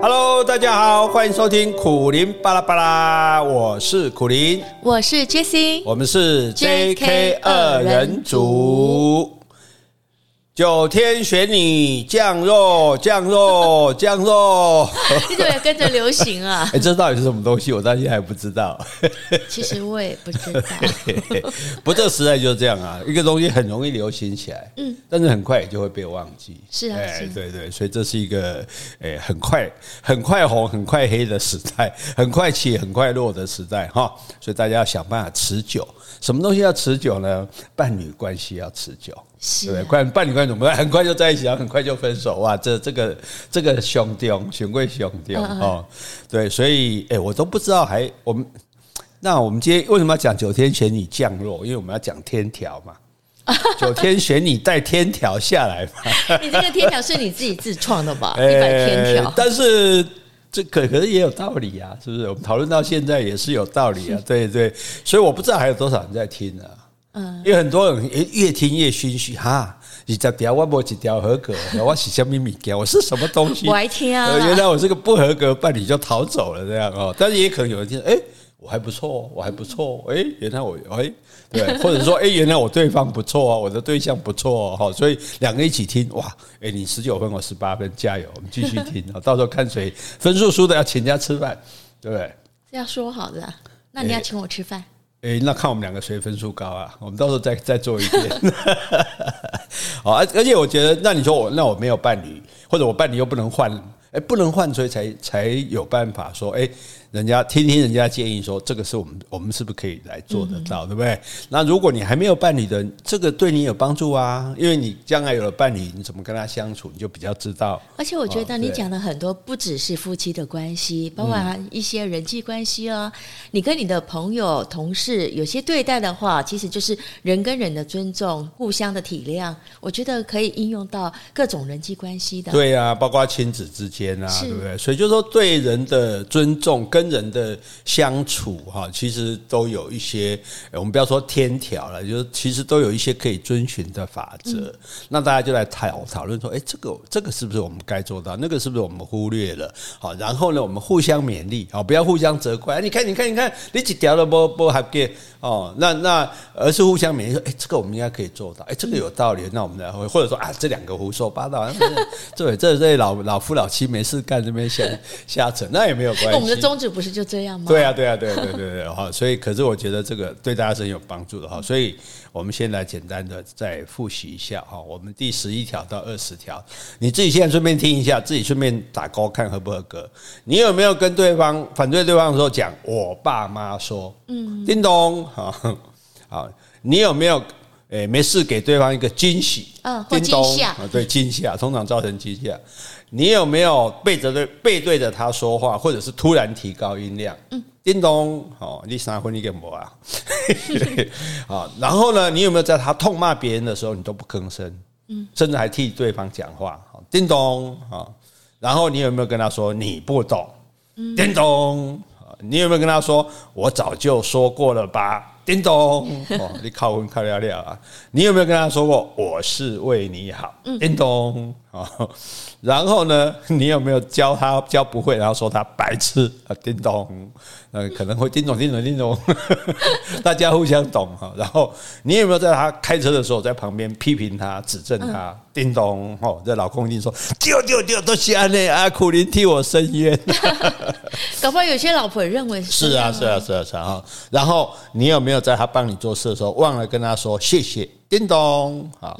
Hello，大家好，欢迎收听苦林巴拉巴拉，我是苦林，我是 Jessie，我们是 JK 二人组。九天玄女降肉，降肉，降肉。你怎么也跟着流行啊？哎，这到底是什么东西？我到现在还不知道。其实我也不知道。不，这个时代就是这样啊，一个东西很容易流行起来，嗯，但是很快也就会被忘记。是啊，哎，对对，所以这是一个哎，很快、很快红、很快黑的时代，很快起、很快落的时代哈。所以大家要想办法持久。什么东西要持久呢？伴侣关系要持久。是、啊，对，快伴侣关系怎么很快就在一起，然后很快就分手？哇，这这个这个兄弟，权贵兄弟哦，对，所以哎，我都不知道还我们那我们今天为什么要讲九天玄女降落？因为我们要讲天条嘛，九天玄女带天条下来嘛。你这个天条是你自己自创的吧？一百天条，但是这可可是也有道理啊，是不是？我们讨论到现在也是有道理啊，对对，所以我不知道还有多少人在听呢、啊。嗯，因为很多人越听越心虚哈，你在条我没几条合格，我是什么物件？我是什么东西？我还听啊，原来我是个不合格伴侣就逃走了这样哦。但是也可能有人听，哎，我还不错，我还不错，哎，原来我哎，对，或者说哎，原来我对方不错啊，我的对象不错哈，所以两个一起听哇，哎，你十九分，我十八分，加油，我们继续听啊，到时候看谁分数输的要请人家吃饭，对不对？是要说好的，那你要请我吃饭。哎、那看我们两个谁分数高啊？我们到时候再再做一遍。好，而而且我觉得，那你说我那我没有伴侣，或者我伴侣又不能换，诶，不能换，所以才才有办法说，诶。人家听听人家建议说，这个是我们我们是不是可以来做得到，对不对？那如果你还没有伴侣的，这个对你有帮助啊，因为你将来有了伴侣，你怎么跟他相处，你就比较知道。而且我觉得你讲的很多不只是夫妻的关系，包括一些人际关系哦。你跟你的朋友、同事有些对待的话，其实就是人跟人的尊重、互相的体谅。我觉得可以应用到各种人际关系的。对啊，包括亲子之间啊，对不对？所以就是说对人的尊重跟。跟人的相处哈，其实都有一些，我们不要说天条了，就是其实都有一些可以遵循的法则。嗯、那大家就来讨讨论说，哎，这个这个是不是我们该做到？那个是不是我们忽略了？好，然后呢，我们互相勉励，好，不要互相责怪。你看，你看，你看，你几条都不不还给哦？那那而是互相勉励，说，哎，这个我们应该可以做到，哎，这个有道理。那我们来或或者说啊，这两个胡说八道，对这这老老夫老妻没事干，这边瞎瞎扯，那也没有关系。我们的宗旨。不是就这样吗？对啊，对啊，对对对对哈，所以可是我觉得这个对大家是很有帮助的哈，所以我们先来简单的再复习一下哈，我们第十一条到二十条，你自己现在顺便听一下，自己顺便打勾看合不合格。你有没有跟对方反对对方的时候讲我爸妈说，嗯，叮咚，好，好，你有没有诶没事给对方一个惊喜？嗯，惊吓，啊，对，惊吓通常造成惊吓。你有没有背着对背对着他说话，或者是突然提高音量？嗯，叮咚，好，你三分你给我啊？好，然后呢，你有没有在他痛骂别人的时候，你都不吭声？嗯，甚至还替对方讲话？好，叮咚，好，然后你有没有跟他说你不懂？嗯，叮咚，你有没有跟他说我早就说过了吧？叮咚，哦，你靠分靠了了啊！你有没有跟他说过我是为你好？叮咚，好。然后呢，你有没有教他教不会，然后说他白痴啊？叮咚，呃，可能会叮咚叮咚叮咚，大家互相懂哈。然后你有没有在他开车的时候在旁边批评他、指正他？叮咚，哦，这老公一定说丢丢丢都瞎呢啊！苦林替我伸冤。搞不好有些老婆也认为是啊，是啊，是啊，是啊。然后你有没有在他帮你做事的时候忘了跟他说谢谢？叮咚，好。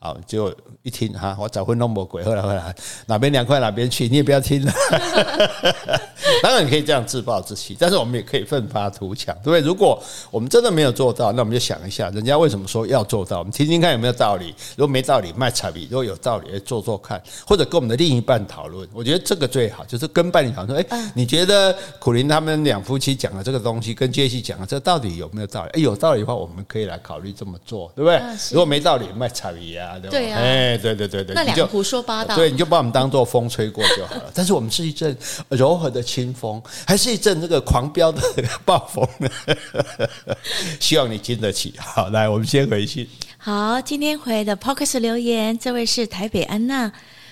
好，就一听哈，我早会弄魔鬼，后来后来哪边凉快哪边去，你也不要听了。当然你可以这样自暴自弃，但是我们也可以奋发图强，对不对？如果我们真的没有做到，那我们就想一下，人家为什么说要做到？我们听听看有没有道理。如果没道理，卖彩笔；如果有道理，做做看，或者跟我们的另一半讨论。我觉得这个最好，就是跟伴侣讨论说：哎，你觉得苦林他们两夫妻讲的这个东西，跟杰西讲的这到底有没有道理？哎，有道理的话，我们可以来考虑这么做，对不对？如果没道理，卖彩笔啊。对啊，哎，对对对对，那两个胡说八道，对，你就把我们当做风吹过就好了。但是我们是一阵柔和的清风，还是一阵这个狂飙的 暴风呢？希望你经得起。好，来，我们先回去。好，今天回的 Podcast 留言，这位是台北安娜，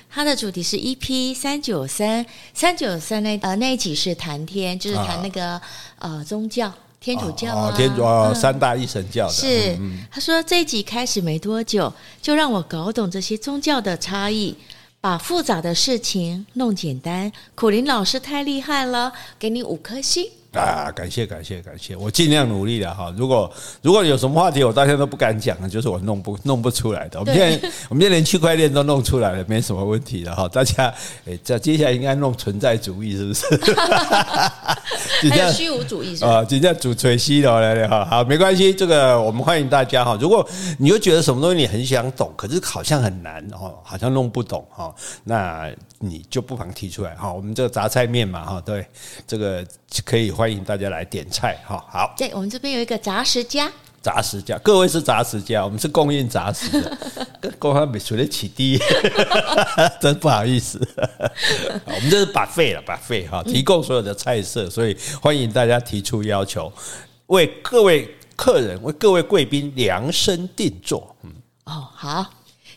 它的主题是 EP 三九三三九三那呃那一集是谈天，就是谈那个、啊、呃宗教天主教啊，哦、天主啊、嗯、三大一神教的。是，他说这一集开始没多久，就让我搞懂这些宗教的差异，把复杂的事情弄简单。苦林老师太厉害了，给你五颗星。啊，感谢感谢感谢，我尽量努力了哈。如果如果有什么话题我到现在都不敢讲的，就是我弄不弄不出来的。我们现在我们现在连区块链都弄出来了，没什么问题的哈。大家诶，这接下来应该弄存在主义是不是？还有虚无主义是吧？啊，今天主吹西的来来哈，好，没关系，这个我们欢迎大家哈。如果你又觉得什么东西你很想懂，可是好像很难哦，好像弄不懂哈，那你就不妨提出来哈。我们这个杂菜面嘛哈，对，这个可以欢迎大家来点菜哈。好，对，我们这边有一个杂食家，杂食家，各位是杂食家，我们是供应杂食的，跟公方比出得起低，真不好意思。我们这是 buffet 了，buffet 哈，提供所有的菜色，所以欢迎大家提出要求，为各位客人、为各位贵宾量身定做。嗯，哦，好。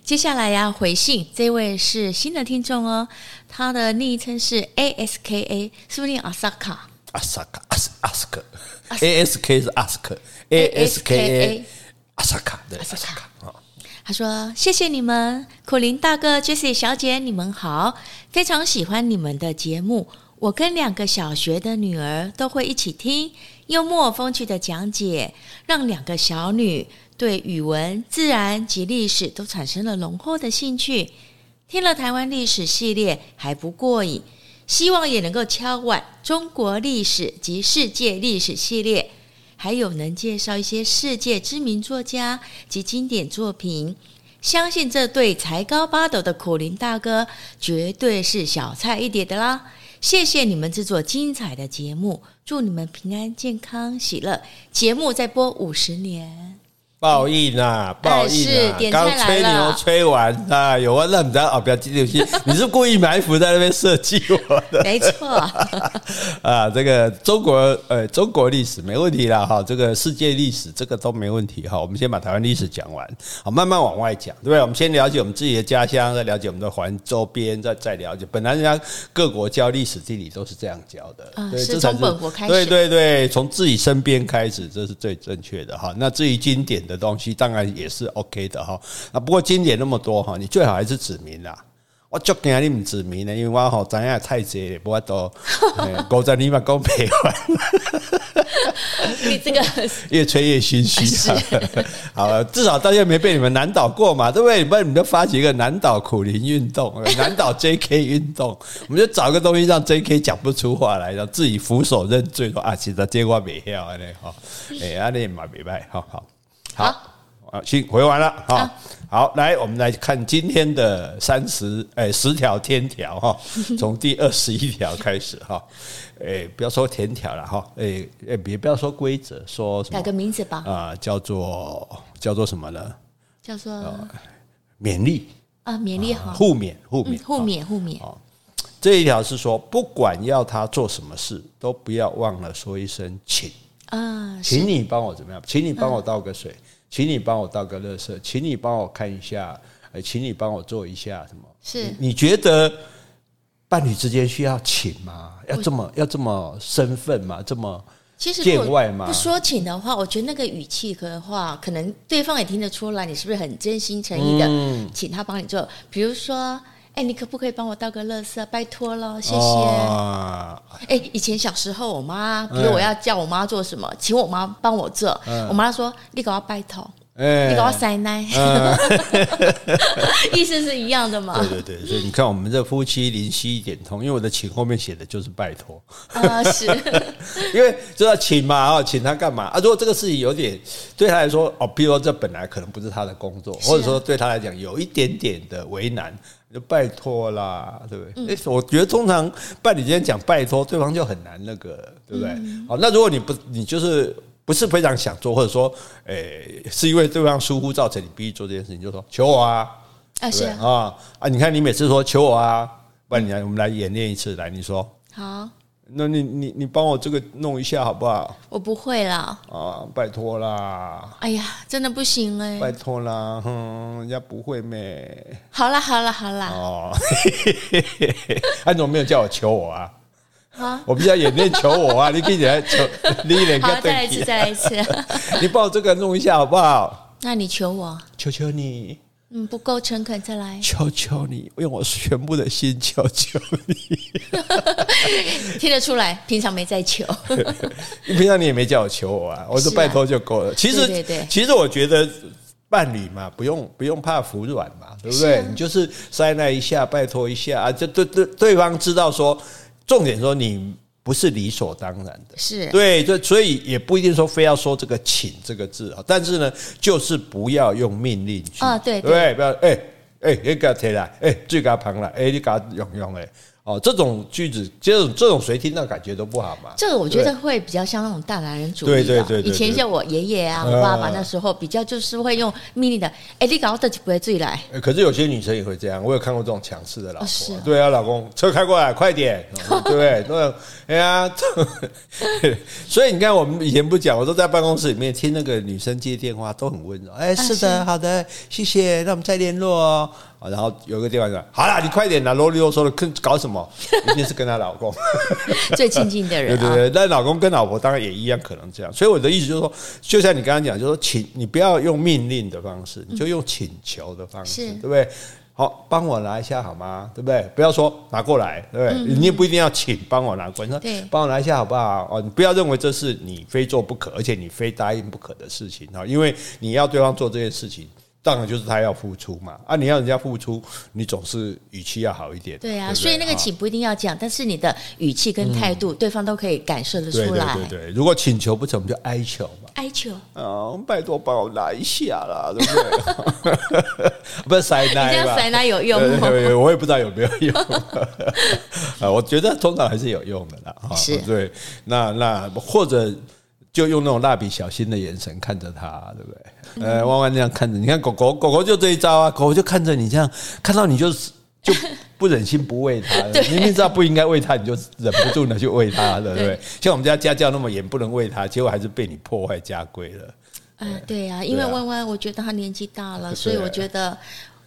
接下来呀，回信这位是新的听众哦，他的昵称是 A S K A，是不是念阿萨卡？阿萨卡，阿斯阿斯克，A S K 是阿斯克，A S K A，阿萨卡的阿萨卡。他说：“谢谢你们，苦林大哥、Jessie 小姐，你们好，非常喜欢你们的节目。我跟两个小学的女儿都会一起听，幽默风趣的讲解，让两个小女。”对语文、自然及历史都产生了浓厚的兴趣。听了台湾历史系列还不过瘾，希望也能够敲碗中国历史及世界历史系列，还有能介绍一些世界知名作家及经典作品。相信这对才高八斗的苦苓大哥绝对是小菜一碟的啦！谢谢你们制作精彩的节目，祝你们平安、健康、喜乐。节目再播五十年。报应啊！报应啊！刚吹牛吹完啊，有啊，那你知道哦，不要激动心，你是故意埋伏在那边设计我的？没错 啊，这个中国呃，中国历史没问题了哈，这个世界历史这个都没问题哈。我们先把台湾历史讲完，好，慢慢往外讲，对不对？我们先了解我们自己的家乡，再了解我们的环周边，再再了解。本来人家各国教历史地理都是这样教的，啊，是从本国开始，对对对，从自己身边开始，这是最正确的哈。那至于经典的东西当然也是 OK 的哈，啊，不过经典那么多哈，你最好还是指名啦。我就惊你们指名呢，因为我好咱也太贼了，不过都狗仔你们讲赔完，你这个 越吹越心虚。好了，至少大家没被你们难倒过嘛，对不对？不然你们就发起一个难倒苦苓运动，难倒 JK 运动，我们就找个东西让 JK 讲不出话来，让自己俯首认罪，说啊，其实这话没晓的哈，哎，阿你嘛明白，好好。好啊，行，回完了哈。好，来，我们来看今天的三十哎十条天条哈，从第二十一条开始哈。哎，不要说天条了哈，哎哎，别不要说规则，说什么？改个名字吧。啊，叫做叫做什么呢？叫做勉励啊，勉励哈，互勉互勉互勉互勉。这一条是说，不管要他做什么事，都不要忘了说一声请啊，请你帮我怎么样？请你帮我倒个水。请你帮我倒个垃圾，请你帮我看一下，呃，请你帮我做一下什么？是你，你觉得伴侣之间需要请吗？要这么要这么身份吗？这么见外吗？不说请的话，我觉得那个语气的话，可能对方也听得出来，你是不是很真心诚意的请他帮你做？比如说。哎，你可不可以帮我倒个垃圾？拜托了，谢谢。哎、哦，以前小时候，我妈，比如我要叫我妈做什么，嗯、请我妈帮我做，嗯、我妈说：“你给我拜托。”你给我塞奶，意思是一样的嘛？对对对，所以你看，我们这夫妻灵犀一点通，因为我的请后面写的就是拜托啊，是，因为就要请嘛，啊，请他干嘛啊？如果这个事情有点对他来说，哦，比如说这本来可能不是他的工作，或者说对他来讲有一点点的为难，就拜托啦，对不对？哎，我觉得通常伴侣之间讲拜托，对方就很难那个，对不对？好，那如果你不，你就是。不是非常想做，或者说，诶、欸，是因为对方疏忽造成你必须做这件事情，就说求我啊，啊是啊，啊啊，你看你每次说求我啊，不然你来，我们来演练一次，来，你说好，那你你你帮我这个弄一下好不好？我不会啦。啊，拜托啦！哎呀，真的不行哎、欸！拜托啦，哼，人家不会咩？好啦好啦好啦。哦，他怎么没有叫我求我啊？啊，我比较演练求我啊！你可以来求，你脸好，再来一次，再来一次。你帮我这个弄一下好不好？那你求我，求求你。嗯，不够诚恳，再来。求求你，用我全部的心求求你。听得出来，平常没在求。平常你也没叫我求我啊，我说拜托就够了。其实，对对对，其实我觉得伴侣嘛，不用不用怕服软嘛，对不对？啊、你就是塞那一下，拜托一下啊，就对对对方知道说，重点说你。不是理所当然的，是。对，这，所以也不一定说非要说这个“请”这个字啊，但是呢，就是不要用命令句啊，对对，对，不要哎哎，你给他提来，哎，最给他旁来，哎，你给他用用哎。哦，这种句子，这种这种谁听到感觉都不好嘛。这个我觉得会比较像那种大男人主义。对对对，以前像我爷爷啊、我爸爸那时候，比较就是会用命令的。哎，你搞的就不会自己来。可是有些女生也会这样，我有看过这种强势的老婆。对啊，老公，车开过来，快点，对不 对？对，哎呀，所以你看，我们以前不讲，我都在办公室里面听那个女生接电话，都很温柔。哎，是的，好的，谢谢，那我们再联络哦。然后有个地方说：“好了，你快点啦，啰里啰嗦的，跟搞什么？一定是跟她老公 最亲近的人。对对对，那老公跟老婆当然也一样，可能这样。所以我的意思就是说，就像你刚刚讲，就是说，请你不要用命令的方式，你就用请求的方式，对不对？好，帮我拿一下好吗？对不对？不要说拿过来，对不对？你也不一定要请，帮我拿过来。你说帮我拿一下好不好？哦，你不要认为这是你非做不可，而且你非答应不可的事情啊，因为你要对方做这件事情。”当然就是他要付出嘛啊！你要人家付出，你总是语气要好一点。对啊，对对所以那个请不一定要讲，但是你的语气跟态度，对方都可以感受得出来。对对对，如果请求不成，我们就哀求嘛。哀求啊，拜托帮我拿一下啦，对不对？不是塞奶，你这样塞奶有用吗？对，我也不知道有没有用 啊。我觉得通常还是有用的啦。是，对，那那或者。就用那种蜡笔小新的眼神看着他，对不对？呃，弯弯这样看着，你看狗狗，狗狗就这一招啊，狗狗就看着你这样，看到你就就不忍心不喂它，明明知道不应该喂它，你就忍不住的去喂它，对不对？像我们家家教那么严，不能喂它，结果还是被你破坏家规了。嗯，对呀，因为弯弯，我觉得他年纪大了，所以我觉得。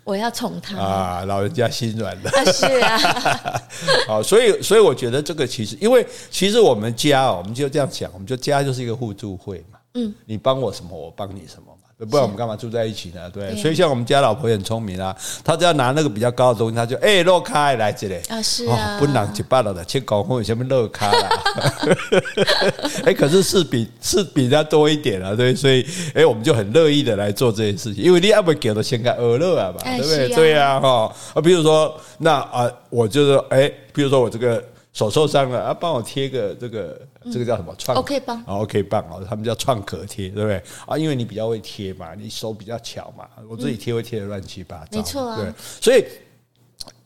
我要宠他啊！老人家心软了，啊是啊。好，所以所以我觉得这个其实，因为其实我们家哦，我们就这样讲，我们就家就是一个互助会嘛。嗯，你帮我什么，我帮你什么。不然我们干嘛住在一起呢？对，所以像我们家老婆也很聪明啊，她只要拿那个比较高的东西，她就哎，落开来这里啊，是啊，不能一巴了的，去搞混什么落开啦。哎，可是是比是比他多一点啊，对，所以哎，我们就很乐意的来做这件事情，因为你要不给的先给鹅乐啊嘛，对不对？对啊，哈啊，比如说那啊，我就是哎，比如说我这个。手受伤了啊，帮我贴个这个，这个叫什么创？OK 棒，OK 棒哦，他们叫创可贴，对不对？啊，因为你比较会贴嘛，你手比较巧嘛，我自己贴会贴的乱七八糟，没错啊，对，所以。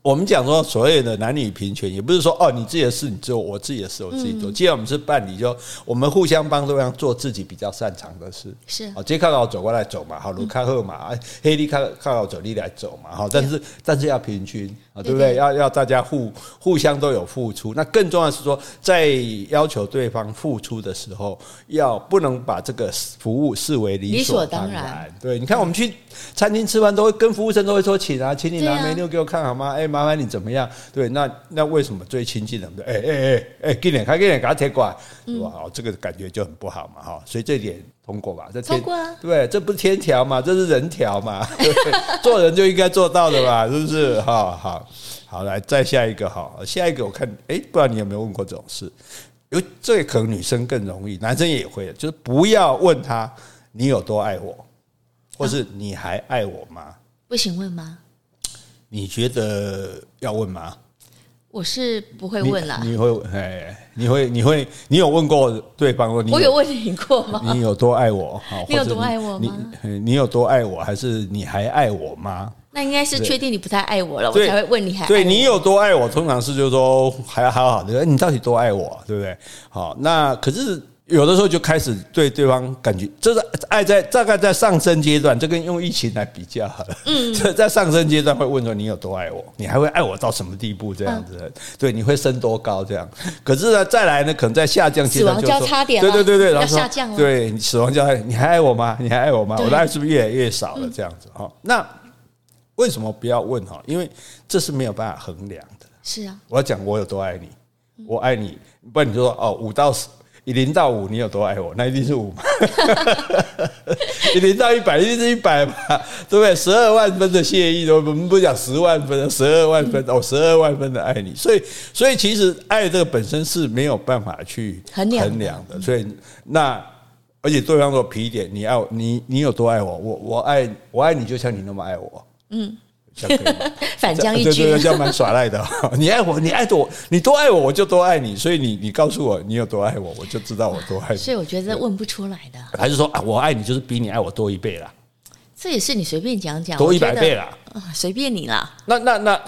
我们讲说所谓的男女平权，也不是说哦，你自己的事你做，我自己的事我自己做。既然我们是伴侣，就我们互相帮对方做自己比较擅长的事。是，哦，直接看到我走过来走嘛，好，卢卡赫嘛，黑利看看到我走，你来走嘛，好，但是但是要平均啊，对不对？要要大家互互相都有付出。那更重要的是说，在要求对方付出的时候，要不能把这个服务视为理所当然。对，你看我们去餐厅吃饭，都会跟服务生都会说，请啊，请你拿 menu 给我看好吗？哎。麻烦你怎么样？对，那那为什么最亲近的？哎哎哎哎，给点开，给点给他贴过来，是吧？哦，这个感觉就很不好嘛，哈。所以这点通过吧？这通过啊？对，这不是天条嘛？这是人条嘛？做人就应该做到的嘛？是不是？哈，好，好，来再下一个哈，下一个我看，哎，不知道你有没有问过这种事？因为这可能女生更容易，男生也会，就是不要问他你有多爱我，或是你还爱我吗？不行问吗？你觉得要问吗？我是不会问啦。你会哎，你会你会你有问过对方？我有问你过吗？你有多爱我？你有多爱我吗？你你有多爱我？还是你还爱我吗？那应该是确定你不太爱我了，我才会问你还。对你有多爱我？通常是就是说还好好的，你到底多爱我？对不对？好，那可是有的时候就开始对对方感觉，这是爱在大概在上升阶段，这跟用疫情来比较好了。嗯，在上升阶段会问说你有多爱我，你还会爱我到什么地步这样子？对，你会升多高这样？可是呢，再来呢，可能在下降阶段就说，对对对对，然后下降了。对，你死亡交叉，你还爱我吗？你还爱我吗？我的爱是不是越来越少了？这样子哈？那为什么不要问哈？因为这是没有办法衡量的。是啊，我要讲我有多爱你，我爱你，不然你就说哦，五到十。以零到五，你有多爱我？那一定是五嘛。以零到一百，一定是一百嘛，对不对？十二万分的谢意，我们不讲十万分，十二万分哦，十二万分的爱你。所以，所以其实爱这个本身是没有办法去衡量的。所以，那而且对方说皮一点，你爱我，你你有多爱我？我我爱我爱你，就像你那么爱我。嗯。反将一军，对对，这样蛮耍赖的。你爱我，你爱我，你多爱我，我就多爱你。所以你你告诉我你有多爱我，我就知道我多爱你。所以我觉得问不出来的，还是说啊，我爱你就是比你爱我多一倍啦。这也是你随便讲讲，多一百倍啦，随便你啦。那那那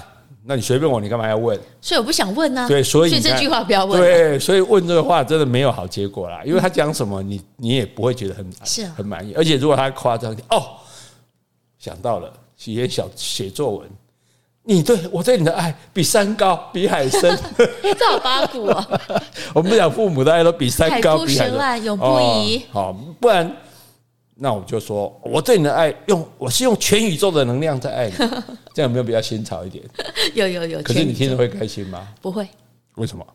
那你随便我，你干嘛要问？所以我不想问呢。对，所以这句话不要问。对，所以问这个话真的没有好结果啦，因为他讲什么，你你也不会觉得很是很满意。而且如果他夸张点，哦，想到了写小写作文。你对我对你的爱比山高，比海深，这好八股哦。我们讲父母的爱都比山高，比海深，永不移。好，不然那我就说，我对你的爱用我是用全宇宙的能量在爱你，这样有没有比较新潮一点？有有有。可是你听着会开心吗？不会。为什么？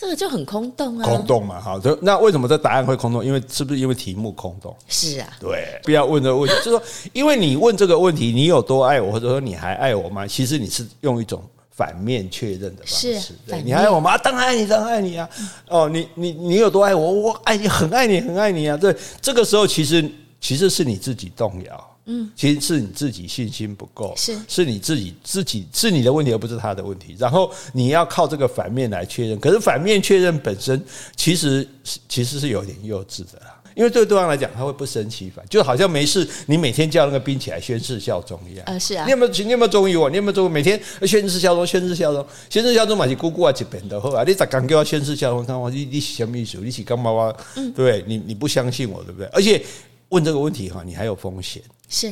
这个就很空洞啊，空洞嘛，好，就那为什么这答案会空洞？因为是不是因为题目空洞？是啊，对，不要问这个问题，就是说，因为你问这个问题，你有多爱我，或者说你还爱我吗？其实你是用一种反面确认的方式，是对，你还爱我吗？当然爱你，当然爱你啊！哦，你你你有多爱我？我爱你，很爱你，很爱你啊！对，这个时候其实其实是你自己动摇。嗯，其实是你自己信心不够，是是你自己自己是你的问题，而不是他的问题。然后你要靠这个反面来确认，可是反面确认本身其实其实是有点幼稚的啦，因为对对方来讲，他会不胜其烦，就好像没事，你每天叫那个兵起来宣誓效忠一样。啊，是啊，你有没有你有没有忠于我？你有没有忠？每天宣誓效忠，宣誓效忠，宣誓效忠嘛是姑姑啊这边的好啊，你咋刚叫我宣誓效忠？看我你你什么意思？你是干嘛哇？嗯，对，你你不相信我，对不对？而且问这个问题哈，你还有风险是。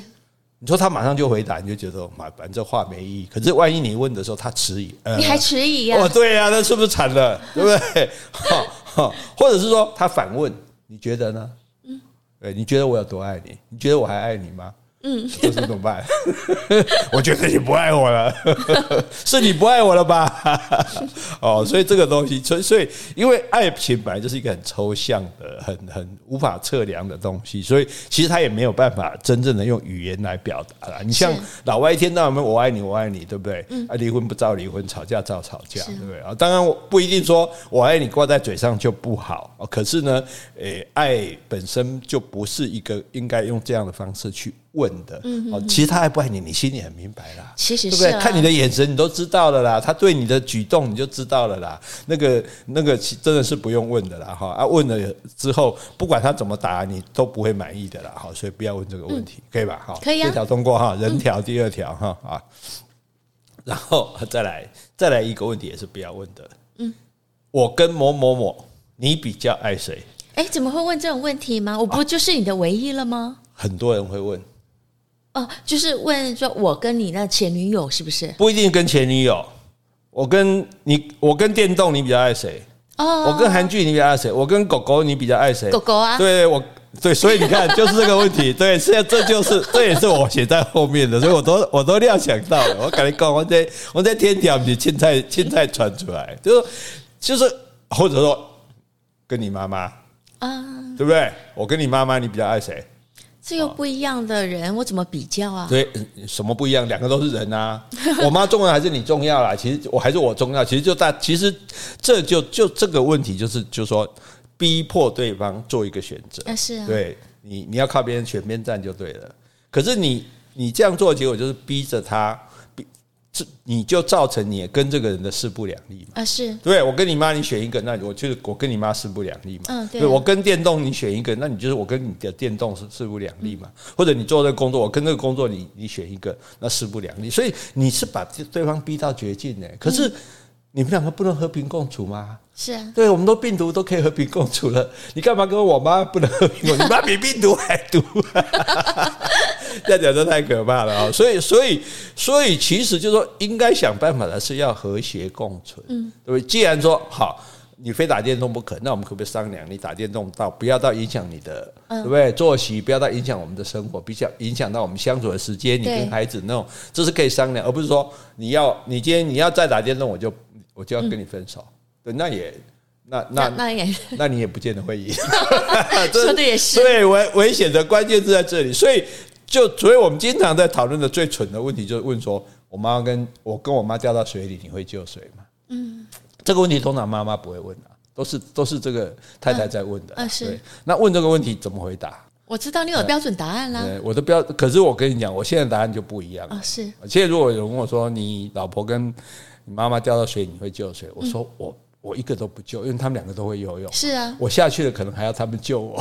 你说他马上就回答，你就觉得妈，反正这话没意义。可是万一你问的时候他迟疑，你还迟疑呀？哦，对呀，那是不是惨了？对不对？哈 或者是说他反问，你觉得呢？嗯，对，你觉得我有多爱你？你觉得我还爱你吗？嗯，这是怎么办？我觉得你不爱我了，是你不爱我了吧？哦，所以这个东西，所以所以，因为爱情本来就是一个很抽象的、很很无法测量的东西，所以其实他也没有办法真正的用语言来表达了。你像老外一天到晚我爱你，我爱你，对不对？啊，离婚不照离婚，吵架照吵架，对不对？啊，当然我不一定说我爱你挂在嘴上就不好，可是呢，诶，爱本身就不是一个应该用这样的方式去。问的哦，其实他爱不爱你，你心里很明白啦，其实是、啊、对不对？看你的眼神，你都知道了啦。他对你的举动，你就知道了啦。那个那个，真的是不用问的啦。哈啊，问了之后，不管他怎么答，你都不会满意的啦。好，所以不要问这个问题，可以吧？哈，可以啊。这条通过哈，人条第二条哈啊，然后 再来再来一个问题，也是不要问的。嗯，我跟某某某，你比较爱谁？哎，怎么会问这种问题吗？我不就是你的唯一了吗？很多人会问。哦，就是问说，我跟你那前女友是不是？不一定跟前女友，我跟你，我跟电动，你比较爱谁？哦，我跟韩剧，你比较爱谁？我跟狗狗，你比较爱谁？狗狗啊，对，我对，所以你看，就是这个问题，对，现在这就是，这也是我写在后面的，所以我都我都料想到了。我感觉讲，我在我在天条你青菜青菜传出来，就是就是，或者说跟你妈妈啊，对不对？我跟你妈妈，你比较爱谁？这又不一样的人，我怎么比较啊？对，什么不一样？两个都是人啊！我妈重要还是你重要啦？其实我还是我重要。其实就大，其实这就就这个问题，就是就是说，逼迫对方做一个选择。是啊，对你你要靠别人选边站就对了。可是你你这样做的结果就是逼着他。你就造成你跟这个人的势不两立嘛？啊，是对，我跟你妈，你选一个，那我就是我跟你妈势不两立嘛。嗯，对。我跟电动你选一个，那你就是我跟你的电动是势不两立嘛。或者你做这个工作，我跟这个工作你你选一个，那势不两立。所以你是把对方逼到绝境呢。可是你们两个不能和平共处吗？是啊，对，我们都病毒都可以和平共处了，你干嘛跟我妈不能和平共处？你妈比病毒还毒，这样讲都太可怕了啊！所以，所以，所以，其实就是说，应该想办法的是要和谐共存，嗯，对不对？既然说好。你非打电动不可，那我们可不可以商量？你打电动到不要到影响你的，对不对？作息不要到影响我们的生活，比较影响到我们相处的时间。你跟孩子那种，这是可以商量，而不是说你要你今天你要再打电动，我就我就要跟你分手。对，那也那那那也 那你也不见得会赢。说的也是。对，危危险的关键是在这里，所以就所以我们经常在讨论的最蠢的问题，就是问说：我妈跟我跟我妈掉到水里，你会救谁吗？嗯。这个问题通常妈妈不会问的，都是都是这个太太在问的。嗯，是。那问这个问题怎么回答？我知道你有标准答案啦。对，我的标，可是我跟你讲，我现在答案就不一样了。啊，是。现在如果有人问我说，你老婆跟你妈妈掉到水里，你会救谁？我说我我一个都不救，因为他们两个都会游泳。是啊。我下去了，可能还要他们救我。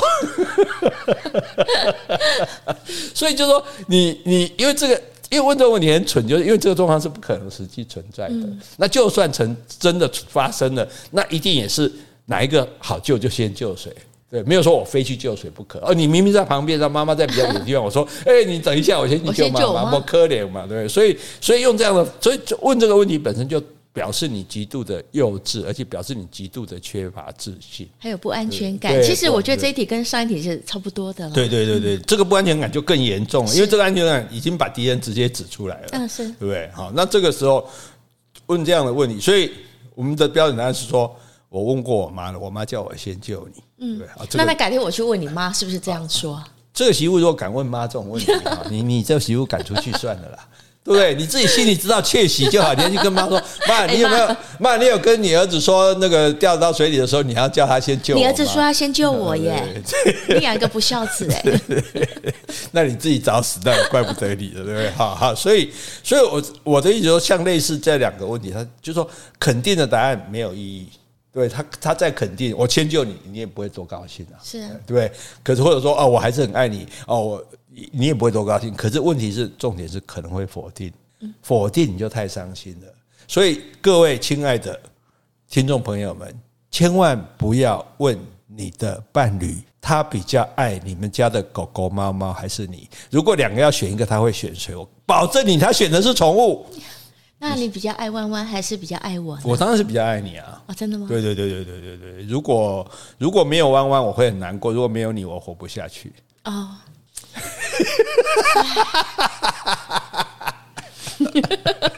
所以就说你你因为这个。因为问这个问题很蠢，就是因为这个状况是不可能实际存在的。那就算成真的发生了，那一定也是哪一个好救就先救谁。对，没有说我非去救谁不可。哦，你明明在旁边，让妈妈在比较远的地方，我说，哎，你等一下，我先去救妈妈，我可怜嘛，对不对？所以，所以用这样的，所以问这个问题本身就。表示你极度的幼稚，而且表示你极度的缺乏自信，还有不安全感。其实我觉得这一题跟上一题是差不多的了。对对对对，这个不安全感就更严重了，因为这个安全感已经把敌人直接指出来了。嗯，是，对不对？好，那这个时候问这样的问题，所以我们的标准答案是说，我问过我妈了，我妈叫我先救你。嗯，对。那那改天我去问你妈，是不是这样说？这个媳妇如果敢问妈这种问题，你你这媳妇赶出去算了啦。对不对？你自己心里知道窃喜就好。你要去跟妈说，妈，你有没有？妈，你有跟你儿子说，那个掉到水里的时候，你要叫他先救我。你儿子说要先救我耶，你两个不孝子哎。那你自己找死，那也怪不得你的，对不对？好好，所以，所以我我的意思说，像类似这两个问题，他就说肯定的答案没有意义。对他，他再肯定，我迁就你，你也不会多高兴啊。是啊，对。可是或者说，哦，我还是很爱你，哦，我。你也不会多高兴，可是问题是，重点是可能会否定，否定你就太伤心了。所以各位亲爱的听众朋友们，千万不要问你的伴侣，他比较爱你们家的狗狗、猫猫还是你？如果两个要选一个，他会选谁？我保证你，他选的是宠物。那你比较爱弯弯还是比较爱我？我当然是比较爱你啊！哦，真的吗？对对对对对对对。如果如果没有弯弯，我会很难过；如果没有你，我活不下去。哦。哈哈哈哈哈哈！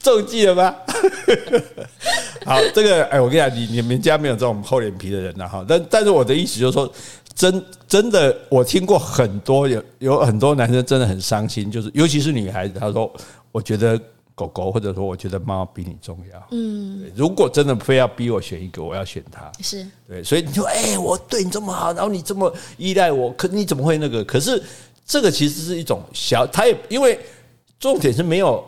中计了吗？好，这个哎，我跟你讲，你你们家没有这种厚脸皮的人呐哈。但但是我的意思就是说，真真的，我听过很多有有很多男生真的很伤心，就是尤其是女孩子，他说，我觉得。狗狗，或者说，我觉得猫比你重要。嗯，如果真的非要逼我选一个，我要选它。是对，所以你说，哎，我对你这么好，然后你这么依赖我，可你怎么会那个？可是这个其实是一种小，他也因为重点是没有。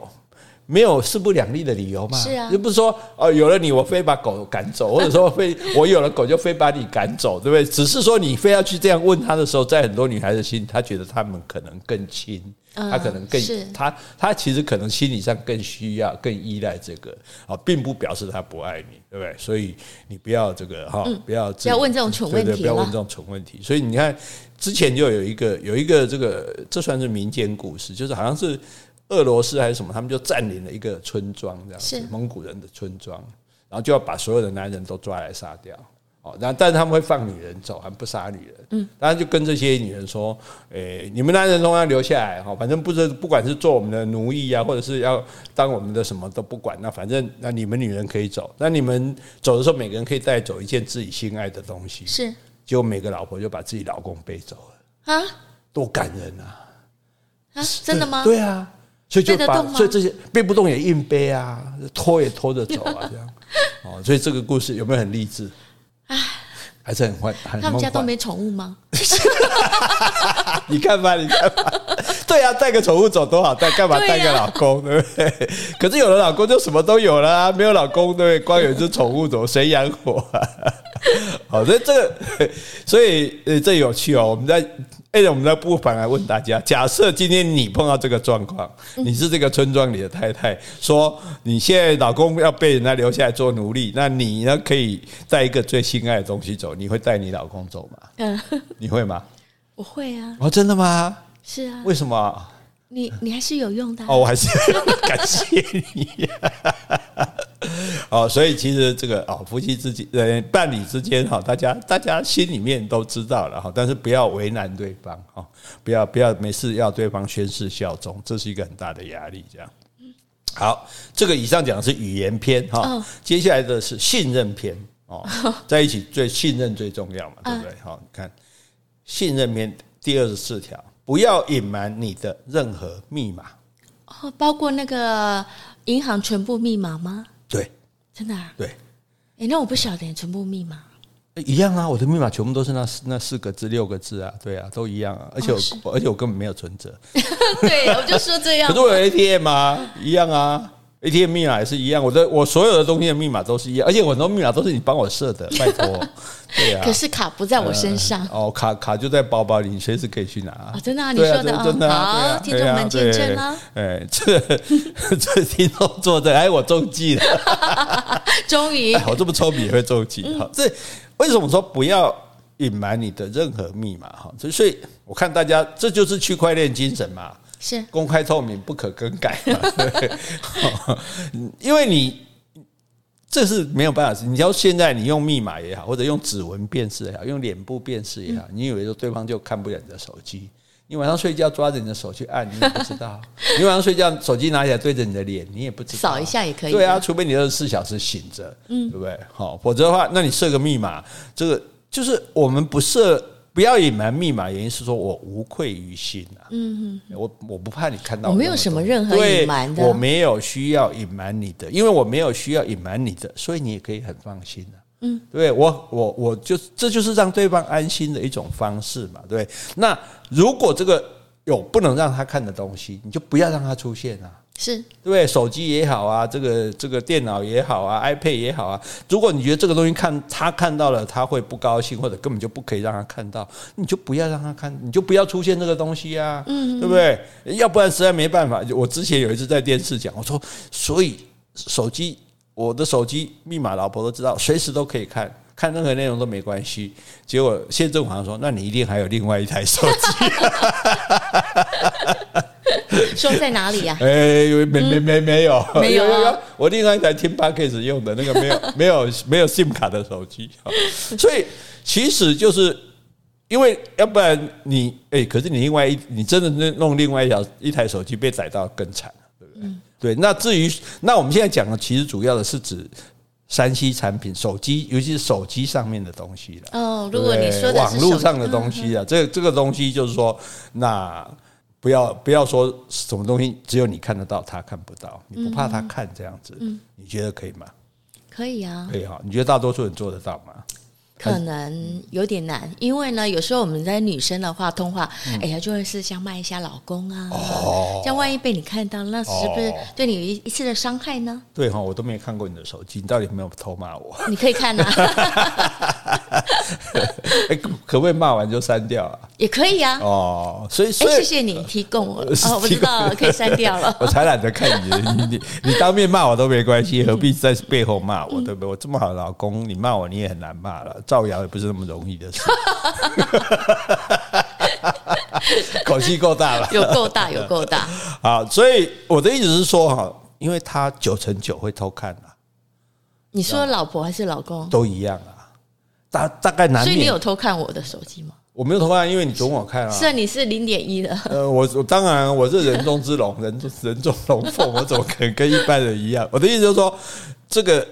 没有势不两立的理由嘛？是啊，又不是说哦，有了你我非把狗赶走，或者说非我有了狗就非把你赶走，对不对？只是说你非要去这样问他的时候，在很多女孩子心里，她觉得他们可能更亲，她可能更她她其实可能心理上更需要、更依赖这个啊，并不表示她不爱你，对不对？所以你不要这个哈，不要不要问这种蠢问题，不要问这种蠢问题。所以你看，之前就有一个有一个这个，这算是民间故事，就是好像是。俄罗斯还是什么，他们就占领了一个村庄，这样子，蒙古人的村庄，然后就要把所有的男人都抓来杀掉。哦，然后但是他们会放女人走，还不杀女人。嗯，然后就跟这些女人说：“诶，你们男人都要留下来，哈，反正不是不管是做我们的奴役啊，或者是要当我们的什么都不管，那反正那你们女人可以走，那你们走的时候，每个人可以带走一件自己心爱的东西。是，结果每个老婆就把自己老公背走了。啊，多感人啊！啊，真的吗？对啊。”所以就把，所以这些背不动也硬背啊，拖也拖着走啊，这样哦。所以这个故事有没有很励志？哎，还是很坏。他们家都没宠物吗？你看吧，你看吧。对啊，带个宠物走多好，带干嘛带个老公，对不对？可是有了老公就什么都有了啊，没有老公对不对？光有一只宠物怎么谁养活啊？好，所以这个，所以呃，这有趣哦。我们在。哎，我们在不妨来问大家：假设今天你碰到这个状况，你是这个村庄里的太太，说你现在老公要被人家留下来做奴隶，那你呢可以带一个最心爱的东西走，你会带你老公走吗？嗯，你会吗？我会啊。哦，真的吗？是啊。为什么？你你还是有用的。哦，我还是感谢你。哦，所以其实这个哦，夫妻之间、呃，伴侣之间哈，大家大家心里面都知道了哈，但是不要为难对方哈，不要不要没事要对方宣誓效忠，这是一个很大的压力。这样，好，这个以上讲的是语言篇哈，接下来的是信任篇哦，在一起最信任最重要嘛，对不对？好，你看信任篇第二十四条，不要隐瞒你的任何密码。哦，包括那个银行全部密码吗？对，真的啊？对，哎，那我不晓得全部密码，一样啊，我的密码全部都是那那四个字、六个字啊，对啊，都一样啊，而且我、哦、而且我根本没有存折，对，我就说这样，可是我有 ATM 啊，一样啊。ATM 密码也是一样，我的我所有的东西的密码都是一样，而且很多密码都是你帮我设的，拜托。对啊。可是卡不在我身上。哦，卡卡就在包包里，你随时可以去拿。哦，真的啊？你说的真的好，听众们见证了。哎，这 这听众做的，哎，我中计了。终于，我这么聪明也会中计。好，这为什么说不要隐瞒你的任何密码？哈，所以我看大家这就是区块链精神嘛。是公开透明，不可更改嘛？对，因为你这是没有办法。你要现在你用密码也好，或者用指纹辨识也好，用脸部辨识也好，你以为说对方就看不了你的手机？你晚上睡觉抓着你的手去按，你也不知道。你晚上睡觉手机拿起来对着你的脸，你也不知道。扫一下也可以。对啊，除非你二十四小时醒着，嗯，对不对？好，否则的话，那你设个密码，这个就是我们不设。不要隐瞒密码，原因是说我无愧于心啊。嗯嗯，我我不怕你看到我，我没有什么任何隐瞒的，我没有需要隐瞒你的，因为我没有需要隐瞒你的，所以你也可以很放心啊。嗯，对我我我就这就是让对方安心的一种方式嘛。对，那如果这个有不能让他看的东西，你就不要让他出现啊。是对，手机也好啊，这个这个电脑也好啊，iPad 也好啊。如果你觉得这个东西看他看到了他会不高兴，或者根本就不可以让他看到，你就不要让他看，你就不要出现这个东西啊，嗯，对不对？要不然实在没办法。我之前有一次在电视讲，我说，所以手机我的手机密码老婆都知道，随时都可以看，看任何内容都没关系。结果现政府好像说，那你一定还有另外一台手机。说在哪里呀？哎，没没没没有，没有啊！我另外一台听 Podcast 用的那个没有没有没有 SIM 卡的手机，所以其实就是因为要不然你哎，可是你另外一你真的弄另外一条一台手机被逮到更惨了，对不对？对，那至于那我们现在讲的，其实主要的是指 3C 产品，手机，尤其是手机上面的东西了。哦，如果你说的网络上的东西啊，这这个东西就是说那。不要不要说什么东西只有你看得到，他看不到。你不怕他看这样子？你觉得可以吗？可以啊，可以哈。你觉得大多数人做得到吗？可能有点难，因为呢，有时候我们在女生的话通话，哎呀，就会是想骂一下老公啊。哦，这样万一被你看到，那是不是对你有一一次的伤害呢？对哈，我都没看过你的手机，你到底有没有偷骂我？你可以看呐。哎，可不可以骂完就删掉啊？也可以啊。哦，所以所以，谢谢你提供我。哦，我知道了，可以删掉了。我才懒得看你，你你你当面骂我都没关系，何必在背后骂我？对不对？我这么好的老公，你骂我你也很难骂了。造谣也不是那么容易的事，口气够大了，有够大，有够大。好，所以我的意思是说哈，因为他九成九会偷看啊。你说老婆还是老公都一样啊，大大概难免。所以你有偷看我的手机吗？我没有偷看，因为你总我看啊。是啊，你是零点一的。呃，我我当然我是人中之龙，人中人中龙凤，我怎么可能跟一般人一样？我的意思就是说这个。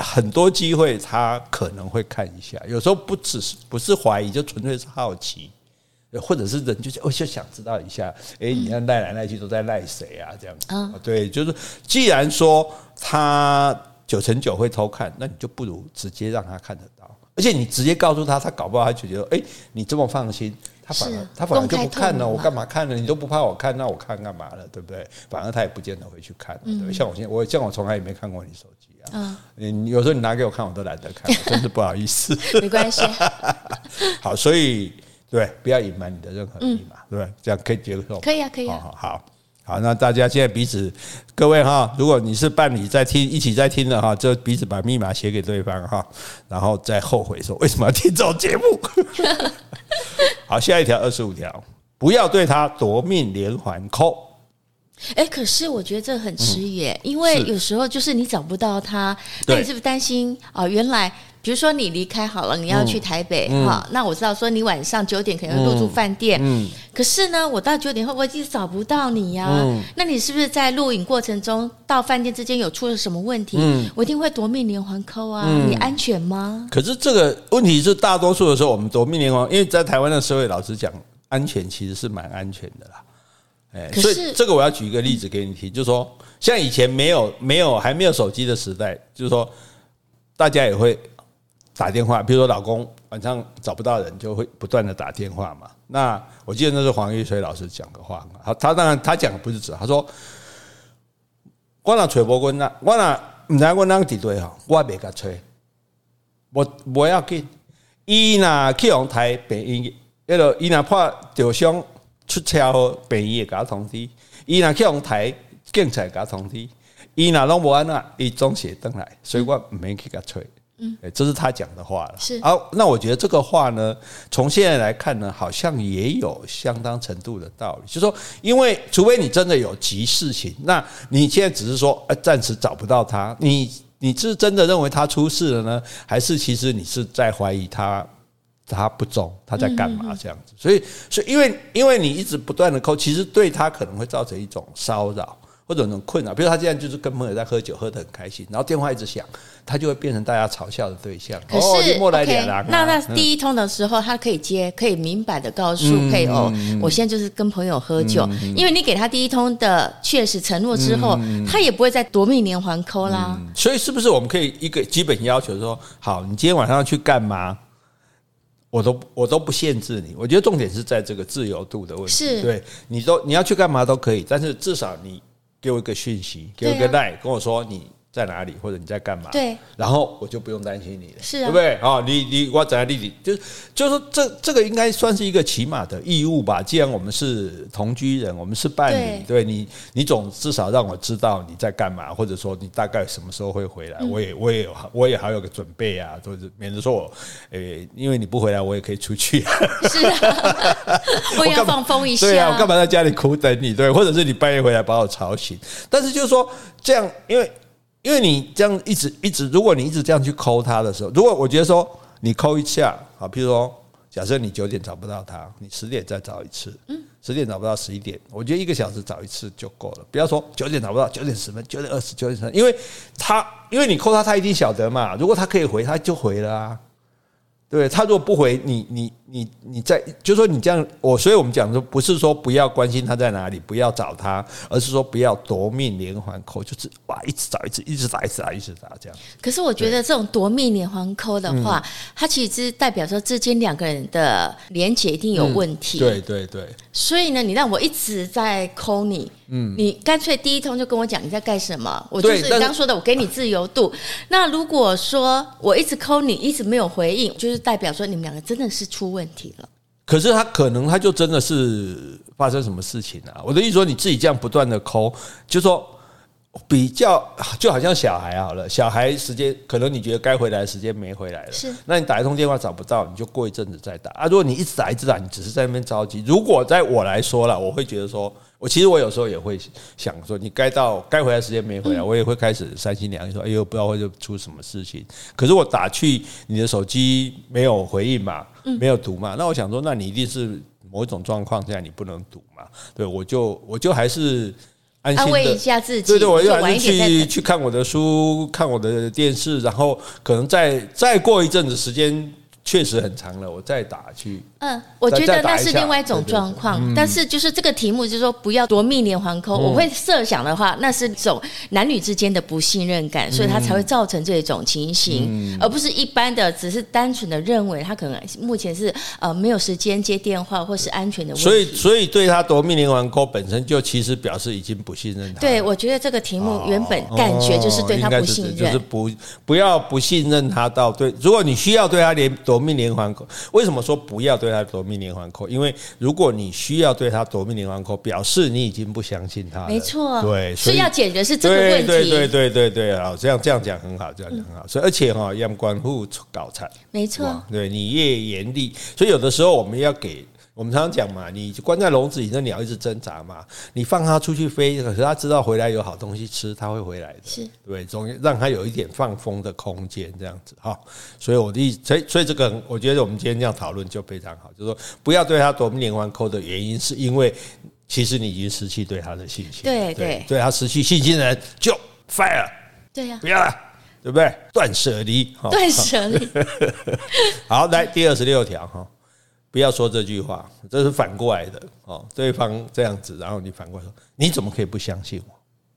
很多机会他可能会看一下，有时候不只是不是怀疑，就纯粹是好奇，或者是人就我就想知道一下，哎，你看赖来赖去都在赖谁啊？这样子，对，就是既然说他九成九会偷看，那你就不如直接让他看得到，而且你直接告诉他，他搞不好他就觉得，哎，你这么放心，他反而他反而就不看了，我干嘛看呢？你都不怕我看，那我看干嘛了？对不对？反而他也不见得会去看，对，像我现在，我像我从来也没看过你手机啊。嗯，你有时候你拿给我看，我都懒得看，真是 不好意思。没关系。好，所以对，不要隐瞒你的任何密码，嗯、对，这样可以接受。可以啊，可以啊。好好好，那大家现在彼此，各位哈，如果你是伴侣在听，一起在听的哈，就彼此把密码写给对方哈，然后再后悔说为什么要听这种节目。好，下一条二十五条，不要对他夺命连环扣。哎，可是我觉得这很迟疑，因为有时候就是你找不到他，那你是不是担心啊？原来比如说你离开好了，你要去台北哈，那我知道说你晚上九点可能入住饭店，嗯，可是呢，我到九点后我一直找不到你呀，那你是不是在录影过程中到饭店之间有出了什么问题？嗯，我一定会夺命连环 call 啊，你安全吗？可是这个问题是大多数的时候我们夺命连环，因为在台湾的社会，老实讲，安全其实是蛮安全的啦。哎，所以这个我要举一个例子给你听，就是说，像以前没有没有还没有手机的时代，就是说，大家也会打电话，比如说老公晚上找不到人，就会不断的打电话嘛。那我记得那是黄玉水老师讲的话，他他当然他讲的不是指，他说，我那吹波棍那我那唔知我啷地对哈，我别个吹，我我要紧，伊那去阳台病院，那个伊那怕受伤。出车祸，病院也给他通知；伊若去用台警察给他通知；伊若拢无安那，伊总是会回来，所以我唔免去甲催。嗯，这是他讲的话了。是。好，那我觉得这个话呢，从现在来看呢，好像也有相当程度的道理。就是说，因为除非你真的有急事情，那你现在只是说，呃，暂时找不到他，你你是真的认为他出事了呢，还是其实你是在怀疑他？他不中，他在干嘛？这样子，所以，所以，因为，因为你一直不断的扣，其实对他可能会造成一种骚扰或者那种困扰。比如他现在就是跟朋友在喝酒，喝得很开心，然后电话一直响，他就会变成大家嘲笑的对象。可是，哦，OK，那那第一通的时候，他可以接，可以明白的告诉配偶，我现在就是跟朋友喝酒。因为你给他第一通的确实承诺之后，他也不会再夺命连环扣啦。所以，是不是我们可以一个基本要求说，好，你今天晚上要去干嘛？我都我都不限制你，我觉得重点是在这个自由度的问题。是，对，你都你要去干嘛都可以，但是至少你给我一个讯息，给我一个 line，跟我说你。在哪里，或者你在干嘛？对，然后我就不用担心你了，是啊，对不对？啊，你你我在弟弟？就就是说这这个应该算是一个起码的义务吧。既然我们是同居人，我们是伴侣，对，对你，你总至少让我知道你在干嘛，或者说你大概什么时候会回来，我也我也我也好有个准备啊，就是免得说我诶，因为你不回来，我也可以出去。是啊，我也要放风一下。对啊，我干嘛在家里苦等你？对，或者是你半夜回来把我吵醒？但是就是说这样，因为。因为你这样一直一直，如果你一直这样去抠他的时候，如果我觉得说你抠一下啊，譬如说，假设你九点找不到他，你十点再找一次，嗯，十点找不到十一点，我觉得一个小时找一次就够了。不要说九点找不到，九点十分、九点二十、九点三，因为他因为你抠他，他一定晓得嘛。如果他可以回，他就回了啊。对，他如果不回你，你你你在，就是说你这样，我所以我们讲说，不是说不要关心他在哪里，不要找他，而是说不要夺命连环扣，就是哇，一直找一直一直打一直打一直打这样。可是我觉得这种夺命连环扣的话，它其实代表说之间两个人的连接一定有问题。对对对。所以呢，你让我一直在扣你。嗯，你干脆第一通就跟我讲你在干什么，我就是你刚刚说的，我给你自由度。那如果说我一直 call 你，一直没有回应，就是代表说你们两个真的是出问题了。可是他可能他就真的是发生什么事情啊？我的意思说，你自己这样不断的 call，就说。比较就好像小孩好了，小孩时间可能你觉得该回来的时间没回来了，是，那你打一通电话找不到，你就过一阵子再打啊。如果你一直打一直打，你只是在那边着急。如果在我来说了，我会觉得说，我其实我有时候也会想说，你该到该回来的时间没回来，我也会开始三心两意说，哎呦，不知道会出什么事情。可是我打去你的手机没有回应嘛，没有读嘛，那我想说，那你一定是某一种状况下你不能读嘛？对，我就我就还是。安慰一下自己，对对，我又还是去去看我的书，看我的电视，然后可能再再过一阵子时间。确实很长了，我再打去。嗯，我觉得那是另外一种状况，但是就是这个题目就是说不要夺命连环扣。我会设想的话，那是种男女之间的不信任感，所以他才会造成这种情形，而不是一般的只是单纯的认为他可能目前是呃没有时间接电话或是安全的问题。所以，所以对他夺命连环扣本身就其实表示已经不信任他。对，我觉得这个题目原本感觉就是对他不信任，就是不不要不信任他到对。如果你需要对他连夺。夺命连环扣，为什么说不要对对他夺命连环扣，因为如果你需要对他夺命连环扣，表示你已经不相信他了。没错，对，所以要解决是这个问题。对对对对对啊，这样这样讲很好，这样讲很好。所以而且哈，要关户搞惨，没错，对你越严厉，所以有的时候我们要给。我们常常讲嘛，你关在笼子里，那鸟一直挣扎嘛。你放它出去飞，可是它知道回来有好东西吃，它会回来的。是对，总让它有一点放风的空间，这样子哈。所以我的所以所以这个，我觉得我们今天这样讨论就非常好，就是说不要对它夺命连环扣的原因，是因为其实你已经失去对它的信心。对对，对它失去信心的人就 fire。对呀，不要了，对不对？断舍离，断舍离。好，来第二十六条哈。不要说这句话，这是反过来的哦。对方这样子，然后你反过来说，你怎么可以不相信我？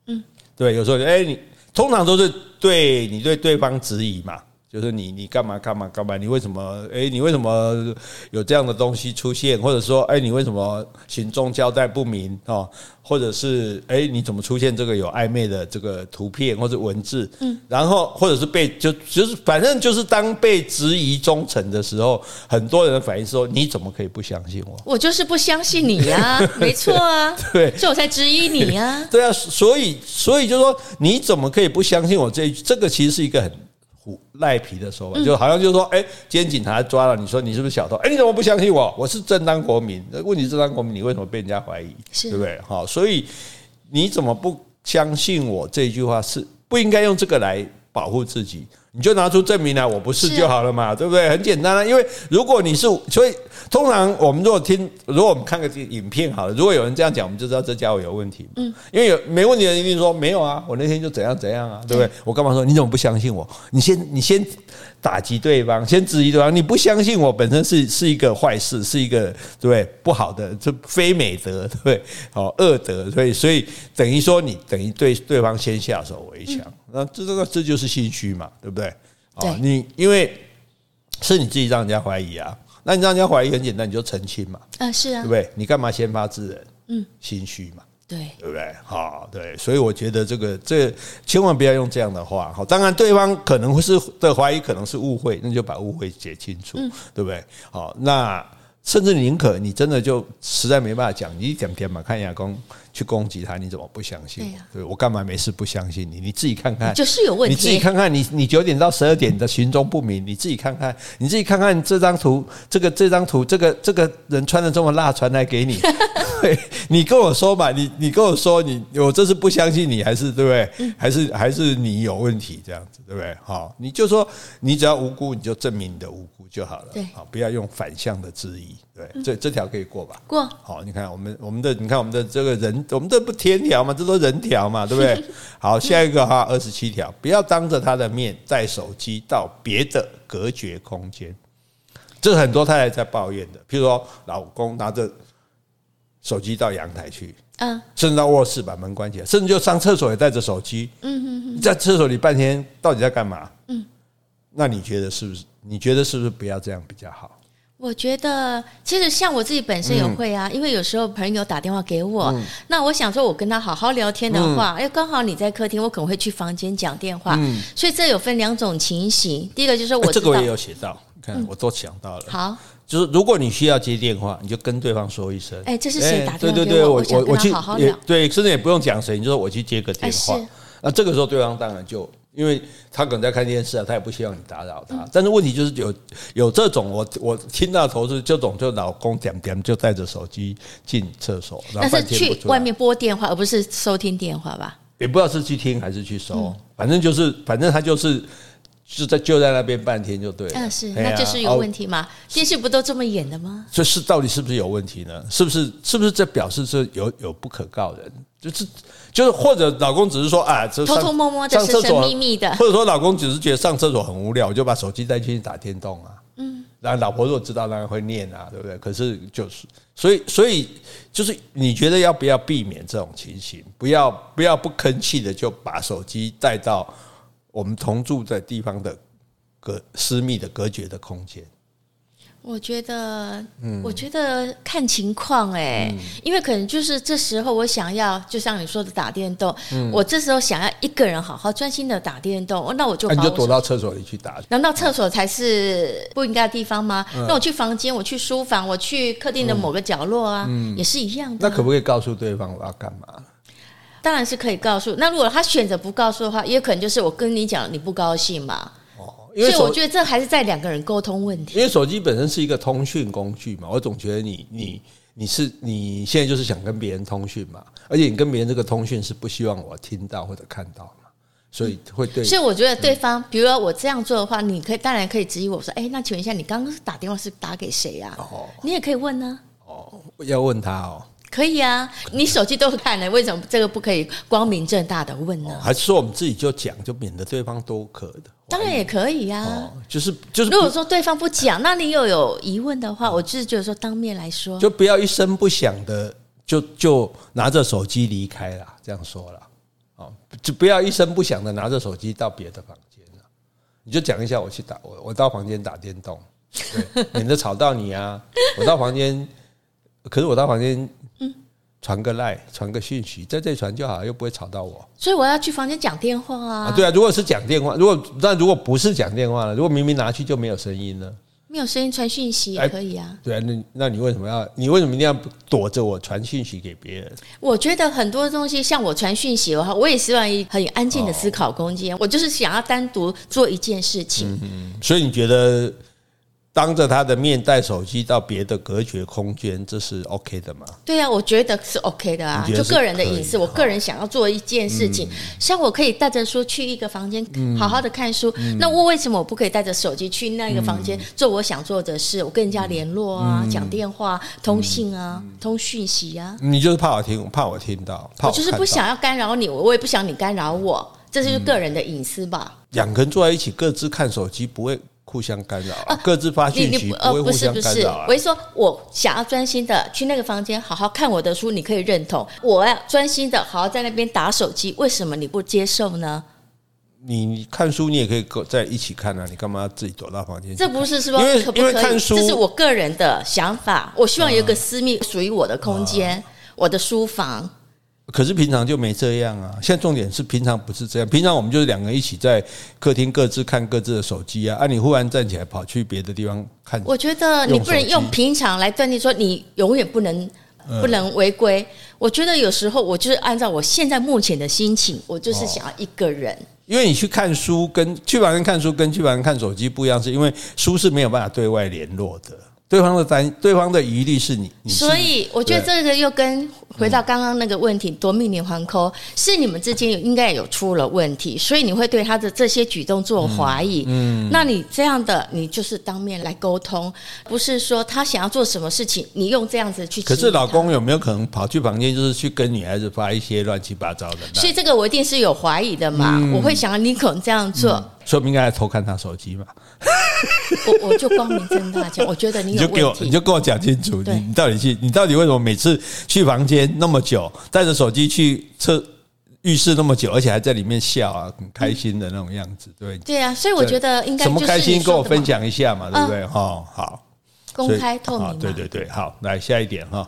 嗯，对，有时候哎，你通常都是对你对对方质疑嘛。就是你，你干嘛干嘛干嘛？你为什么？哎，你为什么有这样的东西出现？或者说，哎，你为什么行踪交代不明？哦，或者是，哎，你怎么出现这个有暧昧的这个图片或者文字？嗯，然后或者是被就就是反正就是当被质疑忠诚的时候，很多人的反应说：你怎么可以不相信我？我就是不相信你呀，没错啊，对，所以我才质疑你呀。对啊，所以所以就是说，你怎么可以不相信我？这这个其实是一个很。虎赖皮的说法，就好像就是说，哎，今天警察抓了你，说你是不是小偷？哎，你怎么不相信我？我是正当国民。问题是正当国民，你为什么被人家怀疑？对不对？好，所以你怎么不相信我？这句话是不应该用这个来保护自己。你就拿出证明来，我不是就好了嘛，对不对？很简单啊，因为如果你是，所以通常我们如果听，如果我们看个影片好了，如果有人这样讲，我们就知道这家伙有问题。嗯，因为有没问题的人一定说没有啊，我那天就怎样怎样啊，对不对？我干嘛说你怎么不相信我？你先你先打击对方，先质疑对方，你不相信我本身是是一个坏事，是一个对不对？不好的，这非美德，对不对？好恶德，所以所以等于说你等于对对方先下手为强。那这这个这就是心虚嘛，对不对？啊，你因为是你自己让人家怀疑啊，那你让人家怀疑很简单，你就澄清嘛。啊，是啊，对不对？你干嘛先发制人？嗯，心虚嘛，对，对不对？好，对，所以我觉得这个这千万不要用这样的话。好，当然对方可能会是的怀疑，可能是误会，那就把误会解清楚，对不对？好，那甚至宁可你真的就实在没办法讲，你一点天嘛，看亚公。去攻击他，你怎么不相信？对，啊、对我干嘛没事不相信你？你自己看看，就是有问题。你自己看看，你你九点到十二点的行踪不明，你自己看看，你自己看看这张图，这个这张图，这个这个人穿的这么辣，传来给你，对，你跟我说嘛，你你跟我说，你我这是不相信你，还是对不对？嗯、还是还是你有问题这样子，对不对？好，你就说你只要无辜，你就证明你的无辜就好了。对，好，不要用反向的质疑。对，这这条可以过吧？过。好，你看我们我们的，你看我们的这个人，我们这不天条嘛，这都人条嘛，对不对？好，下一个哈，二十七条，不要当着他的面带手机到别的隔绝空间。这是很多太太在抱怨的，譬如说老公拿着手机到阳台去，嗯，甚至到卧室把门关起来，甚至就上厕所也带着手机，嗯嗯嗯，在厕所里半天到底在干嘛？嗯，那你觉得是不是？你觉得是不是不要这样比较好？我觉得其实像我自己本身也会啊，因为有时候朋友打电话给我，那我想说我跟他好好聊天的话，哎，刚好你在客厅，我可能会去房间讲电话，所以这有分两种情形。第一个就是我这个我也有写到，你看我都想到了。好，就是如果你需要接电话，你就跟对方说一声，哎，这是谁打电话给我？我我我去好好聊，对，甚至也不用讲谁，你就说我去接个电话。那这个时候对方当然就。因为他可能在看电视啊，他也不希望你打扰他。但是问题就是有有这种，我我听到投诉，这种就老公点点就带着手机进厕所，但是去外面拨电话，而不是收听电话吧？也不知道是去听还是去收，反正就是反正他就是就在就在那边半天就对了。嗯，是，那就是有问题吗？电视不都这么演的吗？这是到底是不是有问题呢？是不是是不是这表示是有有不可告人？就是。就是或者老公只是说啊，偷偷摸摸的、神神秘秘的，或者说老公只是觉得上厕所很无聊，我就把手机带进去打电动啊。嗯，然后老婆如果知道，当然会念啊，对不对？可是就是，所以所以就是，你觉得要不要避免这种情形？不要不要不吭气的就把手机带到我们同住在地方的隔私密的隔绝的空间。我觉得，嗯，我觉得看情况哎、欸，嗯、因为可能就是这时候我想要，就像你说的打电动，嗯、我这时候想要一个人好好专心的打电动，那我就我、啊、你就躲到厕所里去打。难道厕所才是不应该的地方吗？嗯、那我去房间，我去书房，我去客厅的某个角落啊，嗯、也是一样的。那可不可以告诉对方我要干嘛？当然是可以告诉。那如果他选择不告诉的话，也有可能就是我跟你讲你不高兴嘛。因为所以我觉得这还是在两个人沟通问题。因为手机本身是一个通讯工具嘛，我总觉得你你你是你现在就是想跟别人通讯嘛，而且你跟别人这个通讯是不希望我听到或者看到嘛，所以会对。所以我觉得对方，比如说我这样做的话，你可以当然可以质疑我说，哎，那请问一下，你刚刚打电话是打给谁呀？哦，你也可以问呢。哦，要问他哦。可以啊，你手机都看了，为什么这个不可以光明正大的问呢？还是说我们自己就讲，就免得对方多可的？当然也可以呀、啊，就是就是。如果说对方不讲，那你又有疑问的话，我就是觉得说当面来说，就不要一声不响的就就拿着手机离开了，这样说了哦，就不要一声不响的拿着手机到别的房间了，你就讲一下，我去打我我到房间打电动，对，免得吵到你啊。我到房间，可是我到房间。嗯传个赖，传个讯息，在这里传就好，又不会吵到我。所以我要去房间讲电话啊，啊。对啊，如果是讲电话，如果但如果不是讲电话了，如果明明拿去就没有声音呢？没有声音传讯息也可以啊。对啊，那那你为什么要？你为什么一定要躲着我传讯息给别人？我觉得很多东西，像我传讯息的话，我也希望一很安静的思考空间。哦、我就是想要单独做一件事情。嗯，所以你觉得？当着他的面带手机到别的隔绝空间，这是 OK 的吗？对啊，我觉得是 OK 的啊，就个人的隐私。我个人想要做一件事情，像我可以带着书去一个房间，好好的看书。那我为什么我不可以带着手机去那个房间做我想做的事？我跟人家联络啊，讲电话、通信啊、通讯息啊。你就是怕我听，怕我听到，怕我就是不想要干扰你，我我也不想你干扰我，这就是个人的隐私吧。两个人坐在一起，各自看手机，不会。互相干扰，啊，各自发信息，不会互相干扰。我是说，我想要专心的去那个房间，好好看我的书，你可以认同。我要专心的，好好在那边打手机，为什么你不接受呢？你看书，你也可以在一起看啊，你干嘛自己躲到房间？这不是说可不可以？因为看书，这是我个人的想法。我希望有一个私密属于我的空间，我的书房。可是平常就没这样啊！现在重点是平常不是这样，平常我们就是两个人一起在客厅各自看各自的手机啊。啊，你忽然站起来跑去别的地方看，我觉得你不能用平常来断定说你永远不能不能违规。我觉得有时候我就是按照我现在目前的心情，我就是想要一个人。因为你去看书跟去房间看书跟去房间看手机不一样，是因为书是没有办法对外联络的。对方的担，对方的疑虑是你，所以我觉得这个又跟回到刚刚那个问题，夺命连环 call 是你们之间应该有出了问题，所以你会对他的这些举动做怀疑。嗯，嗯那你这样的，你就是当面来沟通，不是说他想要做什么事情，你用这样子去。可是老公有没有可能跑去房间，就是去跟女孩子发一些乱七八糟的？所以这个我一定是有怀疑的嘛，嗯、我会想你可能这样做。嗯说明应该来偷看他手机嘛？我我就光明正大讲，我觉得你有问题，你就给我，你就跟我讲清楚，你你到底去，你到底为什么每次去房间那么久，带着手机去厕浴室那么久，而且还在里面笑啊，很开心的那种样子，对。对啊，所以我觉得应该什么开心跟我分享一下嘛，对不对？哈，好，公开透明，对对对，好，来下一点哈，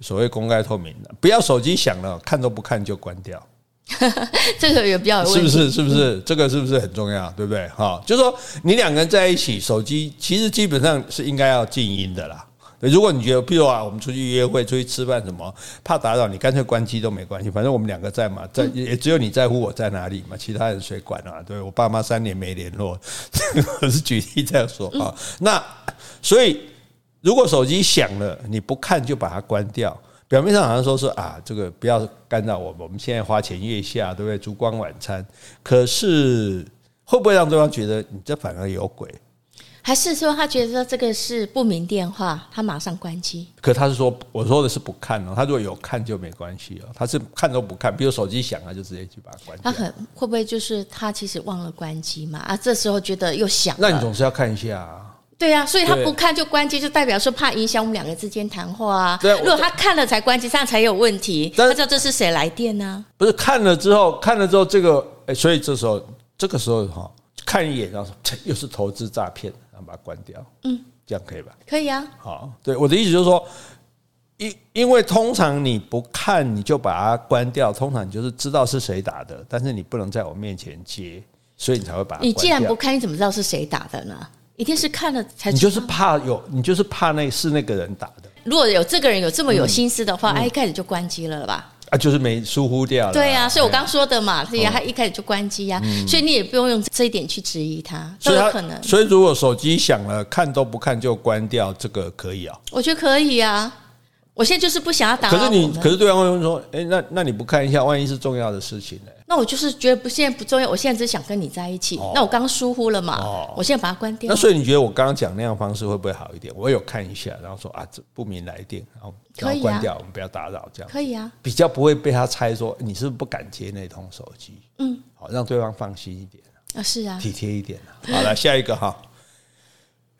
所谓公开透明的，不要手机响了，看都不看就关掉。这个也比较有，是不是？是不是？这个是不是很重要？对不对？哈，就是说你两个人在一起，手机其实基本上是应该要静音的啦。如果你觉得，譬如啊，我们出去约会、出去吃饭什么，怕打扰你，干脆关机都没关系。反正我们两个在嘛，在也只有你在乎我在哪里嘛，其他人谁管啊？对，我爸妈三年没联络，我 是举例这样说啊。那所以，如果手机响了，你不看就把它关掉。表面上好像说是啊，这个不要干扰我们，我们现在花前月下，对不对？烛光晚餐，可是会不会让对方觉得你这反而有鬼？还是说他觉得说这个是不明电话，他马上关机？可他是说，我说的是不看哦，他如果有看就没关系哦，他是看都不看，比如手机响了就直接去把它关掉。他很会不会就是他其实忘了关机嘛？啊，这时候觉得又响，那你总是要看一下啊。对呀、啊，所以他不看就关机，就代表说怕影响我们两个之间谈话啊。对，如果他看了才关机，这样才有问题。他知道这是谁来电呢？不是看了之后，看了之后这个，哎，所以这时候这个时候哈，看一眼然后又是投资诈骗，然后把它关掉。嗯，这样可以吧？可以啊。好，对，我的意思就是说，因因为通常你不看你就把它关掉，通常你就是知道是谁打的，但是你不能在我面前接，所以你才会把它关掉。你既然不看，你怎么知道是谁打的呢？一定是看了才。你就是怕有，你就是怕那是那个人打的。如果有这个人有这么有心思的话，哎、嗯嗯、一开始就关机了吧？啊，就是没疏忽掉了。对呀、啊，所以我刚说的嘛，所以他一开始就关机呀、啊，嗯、所以你也不用用这一点去质疑他，都有可能。所以如果手机响了，看都不看就关掉，这个可以啊？我觉得可以啊。我现在就是不想要打。可是你，可是对方会说，哎，那那你不看一下，万一是重要的事情呢？那我就是觉得不，现在不重要。我现在只想跟你在一起。哦、那我刚刚疏忽了嘛？哦、我现在把它关掉。那所以你觉得我刚刚讲那样方式会不会好一点？我有看一下，然后说啊，这不明来电，然后然后关掉，我们不要打扰，这样可以啊。比较不会被他猜说你是不是不敢接那通手机。嗯，好，让对方放心一点啊，是啊，体贴一点。好了，下一个哈，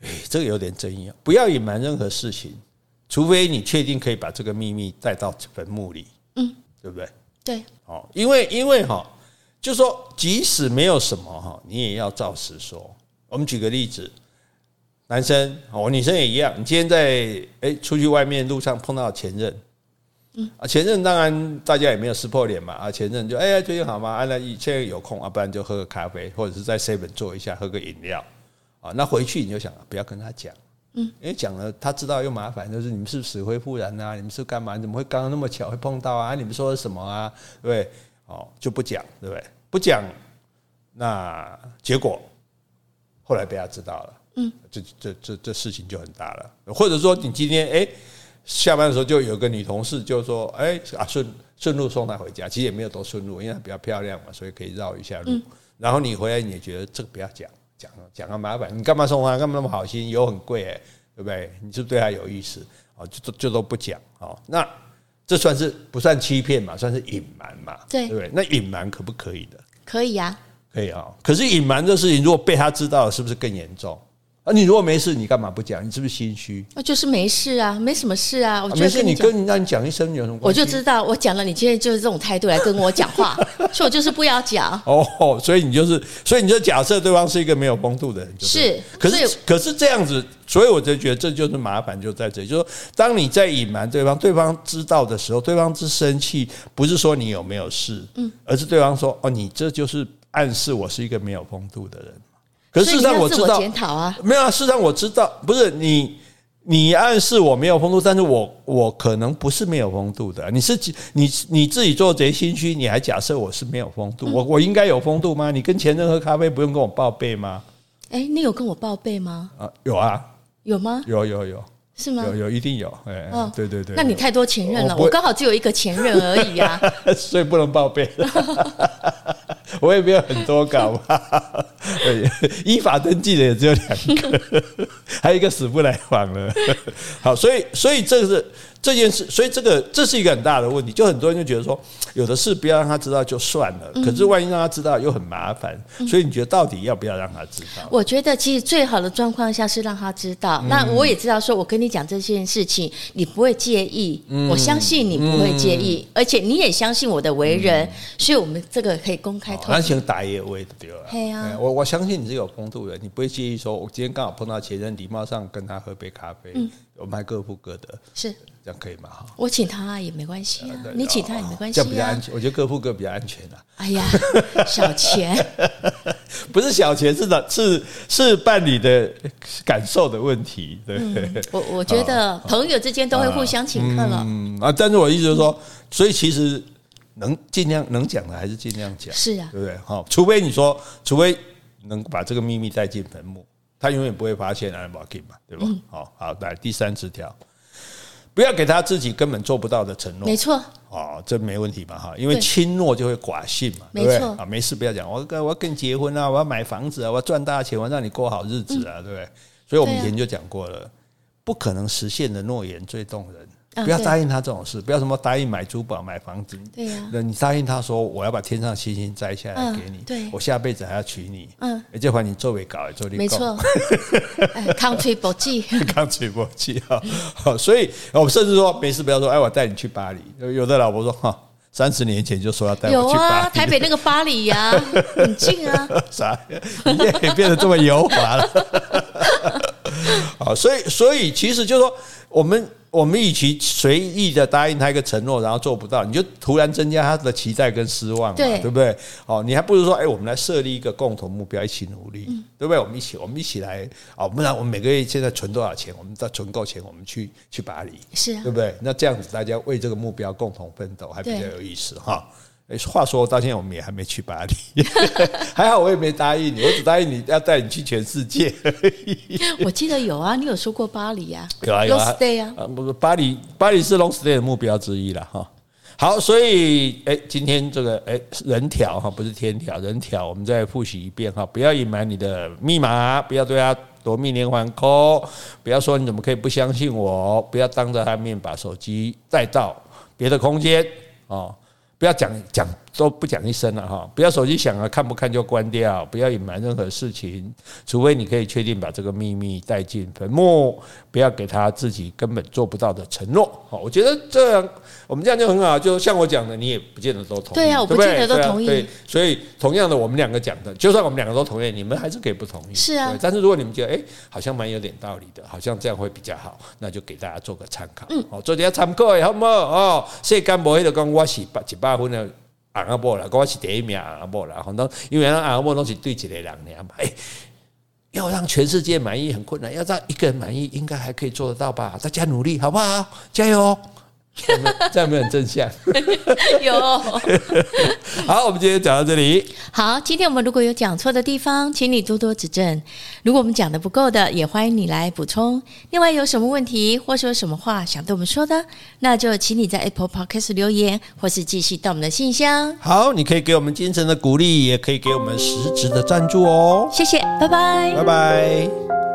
哎，这个有点争议啊，不要隐瞒任何事情。除非你确定可以把这个秘密带到坟墓里，嗯，对不对？对，哦，因为因为哈，就说即使没有什么哈，你也要照实说。我们举个例子，男生哦，女生也一样。你今天在哎出去外面路上碰到前任，嗯啊，前任当然大家也没有撕破脸嘛啊，前任就哎呀最近好吗？啊，那现在有空啊，不然就喝个咖啡，或者是在 seven 坐一下喝个饮料啊。那回去你就想不要跟他讲。嗯，因为讲了，他知道又麻烦，就是你们是死灰复燃啊？你们是干嘛？你怎么会刚刚那么巧会碰到啊？你们说的什么啊？对不对？哦，就不讲，对不对？不讲，那结果后来被他知道了，嗯，这这这这事情就很大了。或者说，你今天哎下班的时候就有个女同事就说，哎啊顺顺路送她回家，其实也没有多顺路，因为她比较漂亮嘛，所以可以绕一下路。然后你回来，你也觉得这个不要讲。讲讲个麻烦，你干嘛送他？干嘛那么好心？油很贵哎，对不对？你是不是对他有意思？哦，就就都不讲哦。那这算是不算欺骗嘛？算是隐瞒嘛？对，对不对？那隐瞒可不可以的？可以啊，可以啊。可是隐瞒这事情，如果被他知道了，是不是更严重？啊，你如果没事，你干嘛不讲？你是不是心虚？啊就是没事啊，没什么事啊。我没事，你跟让你讲一声有什么关系？我就知道，我讲了，你今天就是这种态度来跟我讲话，所以我就是不要讲。哦，所以你就是，所以你就假设对方是一个没有风度的人，是。可是，可是这样子，所以我就觉得这就是麻烦，就在这里，就是说，当你在隐瞒对方，对方知道的时候，对方是生气，不是说你有没有事，嗯，而是对方说，哦，你这就是暗示我是一个没有风度的人。可是事实上我知道，没有啊。事实上我知道，不是你，你暗示我没有风度，但是我我可能不是没有风度的。你是你你自己做贼心虚，你还假设我是没有风度，我我应该有风度吗？你跟前任喝咖啡不用跟我报备吗？哎，你有跟我报备吗？啊，有啊，有吗？有有有，是吗？有有一定有，哎，对对对。那你太多前任了，我刚好只有一个前任而已啊，所以不能报备。我也没有很多搞吧，依法登记的也只有两个，还有一个死不来往了。好，所以所以这是。这件事，所以这个这是一个很大的问题，就很多人就觉得说，有的事不要让他知道就算了，可是万一让他知道又很麻烦，所以你觉得到底要不要让他知道？我觉得其实最好的状况下是让他知道。那我也知道，说我跟你讲这件事情，你不会介意，我相信你不会介意，而且你也相信我的为人，所以我们这个可以公开透明。安心打野位的对吧？对啊，我我相信你是有风度的，你不会介意说，我今天刚好碰到前任，礼貌上跟他喝杯咖啡，我们还各付各的，是。这样可以吗？哈，我请他也没关系啊，你请他也没关系，这样比较安全。我觉得各付各比较安全啊。哎呀，小钱 不是小钱，是的，是是伴侣的感受的问题。对，我我觉得朋友之间都会互相请客了。嗯啊，但是我意思就是说，所以其实能尽量能讲的还是尽量讲，是啊，对不对？好，除非你说，除非能把这个秘密带进坟墓，他永远不会发现，I'm walking 嘛，对吧？好好，来第三十条。不要给他自己根本做不到的承诺。没错。哦，这没问题吧？哈，因为轻诺就会寡信嘛，对不对？啊，没事，不要讲。我跟我要跟你结婚啊，我要买房子啊，我要赚大钱，我要让你过好日子啊，对不对？所以我们以前就讲过了，不可能实现的诺言最动人。不要答应他这种事，不要什么答应买珠宝、买房子。对呀，你答应他说我要把天上星星摘下来给你，对，我下辈子还要娶你。嗯，这回你作为搞，做你没错。康 吹不记，康吹不记哈。好，所以我们甚至说没事，不要说哎，我带你去巴黎。有的老婆说哈，三十年前就说要带我去巴黎。有啊，台北那个巴黎呀，很近啊。啥？你也变得这么油滑了？好，所以所以其实就是说我们。我们与其随意的答应他一个承诺，然后做不到，你就突然增加他的期待跟失望嘛，对，对不对？哦，你还不如说，哎，我们来设立一个共同目标，一起努力，嗯、对不对？我们一起，我们一起来，哦，不然我们每个月现在存多少钱？我们再存够钱，我们去去巴黎，是啊，对不对？那这样子大家为这个目标共同奋斗，还比较有意思哈。哎，话说到现在，我们也还没去巴黎，还好我也没答应你，我只答应你要带你去全世界。我记得有啊，你有说过巴黎啊，有啊有啊，啊不是巴黎，巴黎是 long stay 的目标之一了哈。好，所以哎，今天这个哎人条哈，不是天条，人条，我们再复习一遍哈，不要隐瞒你的密码，不要对他夺命连环 call，不要说你怎么可以不相信我，不要当着他面把手机带到别的空间啊。不要讲讲都不讲一声了哈！不要手机响了看不看就关掉，不要隐瞒任何事情，除非你可以确定把这个秘密带进坟墓，不要给他自己根本做不到的承诺。好，我觉得这样我们这样就很好。就像我讲的，你也不见得都同意。对呀，我不见得都同意。对，所以同样的，我们两个讲的，就算我们两个都同意，你们还是可以不同意。是啊。但是如果你们觉得哎，好像蛮有点道理的，好像这样会比较好，那就给大家做个参考。嗯。好，做点参考，好不好？哦，世间无迄个讲我是八一百分的红阿婆了，我是第一名阿婆了。很多因为阿婆都是对一个人的嘛。哎，要让全世界满意很困难，要让一个人满意，应该还可以做得到吧？大家努力，好不好？加油！这样有没有很正向？有。好，我们今天讲到这里。好，今天我们如果有讲错的地方，请你多多指正。如果我们讲的不够的，也欢迎你来补充。另外，有什么问题或是有什么话想对我们说的，那就请你在 Apple Podcast 留言，或是继续到我们的信箱。好，你可以给我们精神的鼓励，也可以给我们实质的赞助哦。谢谢，拜拜，拜拜。